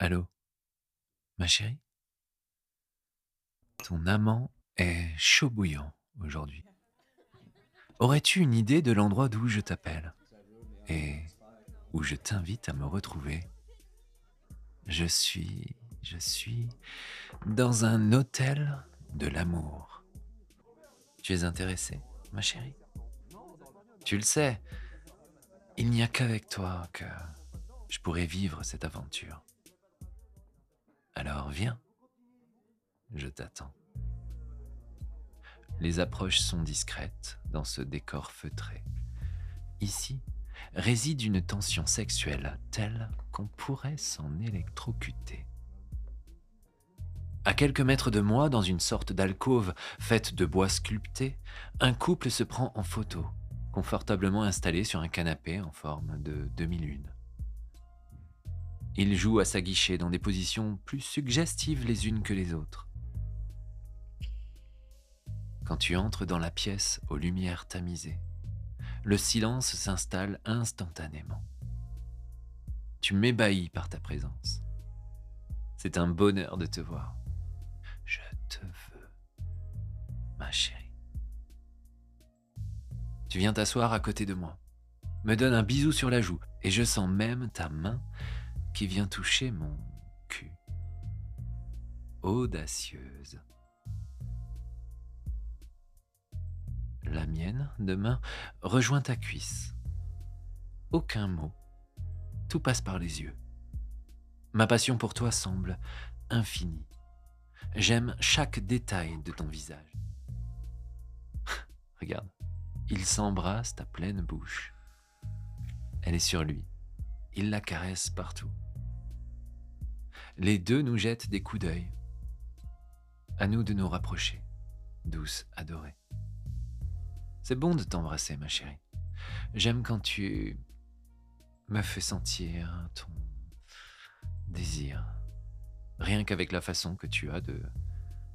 Allô Ma chérie? Ton amant est chaud bouillant aujourd'hui. Aurais-tu une idée de l'endroit d'où je t'appelle et où je t'invite à me retrouver? Je suis, je suis dans un hôtel de l'amour. Tu es intéressée, ma chérie? Tu le sais, il n'y a qu'avec toi que je pourrais vivre cette aventure. Viens, je t'attends. Les approches sont discrètes dans ce décor feutré. Ici réside une tension sexuelle telle qu'on pourrait s'en électrocuter. À quelques mètres de moi, dans une sorte d'alcôve faite de bois sculpté, un couple se prend en photo, confortablement installé sur un canapé en forme de demi-lune. Ils jouent à sa guichet dans des positions plus suggestives les unes que les autres. Quand tu entres dans la pièce aux lumières tamisées, le silence s'installe instantanément. Tu m'ébahis par ta présence. C'est un bonheur de te voir. Je te veux, ma chérie. Tu viens t'asseoir à côté de moi, me donnes un bisou sur la joue, et je sens même ta main qui vient toucher mon cul. Audacieuse. La mienne, demain, rejoint ta cuisse. Aucun mot. Tout passe par les yeux. Ma passion pour toi semble infinie. J'aime chaque détail de ton visage. Regarde, il s'embrasse ta pleine bouche. Elle est sur lui. Il la caresse partout. Les deux nous jettent des coups d'œil. À nous de nous rapprocher, douce adorée. C'est bon de t'embrasser, ma chérie. J'aime quand tu me fais sentir ton désir, rien qu'avec la façon que tu as de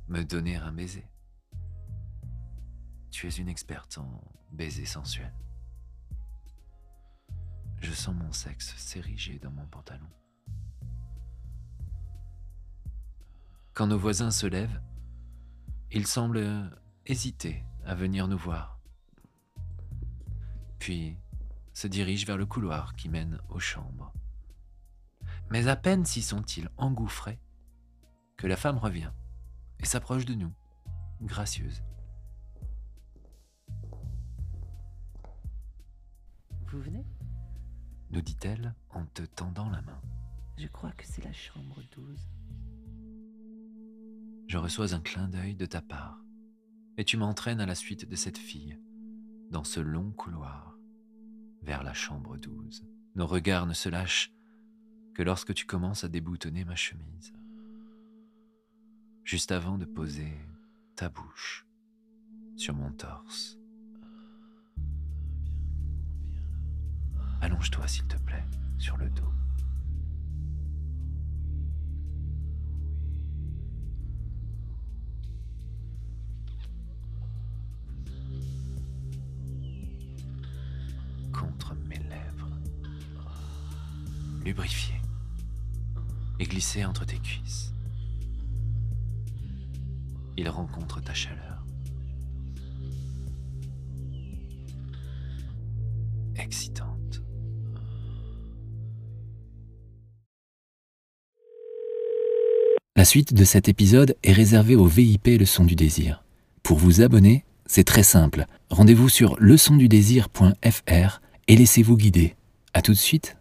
me donner un baiser. Tu es une experte en baiser sensuel. Je sens mon sexe s'ériger dans mon pantalon. Quand nos voisins se lèvent, ils semblent hésiter à venir nous voir puis se dirige vers le couloir qui mène aux chambres. Mais à peine s'y sont-ils engouffrés que la femme revient et s'approche de nous, gracieuse. Vous venez? nous dit-elle en te tendant la main. Je crois que c'est la chambre 12. Je reçois un clin d'œil de ta part, et tu m'entraînes à la suite de cette fille, dans ce long couloir vers la chambre 12. Nos regards ne se lâchent que lorsque tu commences à déboutonner ma chemise. Juste avant de poser ta bouche sur mon torse. Allonge-toi s'il te plaît sur le dos. Lubrifié et glissé entre tes cuisses. Il rencontre ta chaleur. Excitante. La suite de cet épisode est réservée au VIP Leçon du désir. Pour vous abonner, c'est très simple. Rendez-vous sur leçondudésir.fr et laissez-vous guider. A tout de suite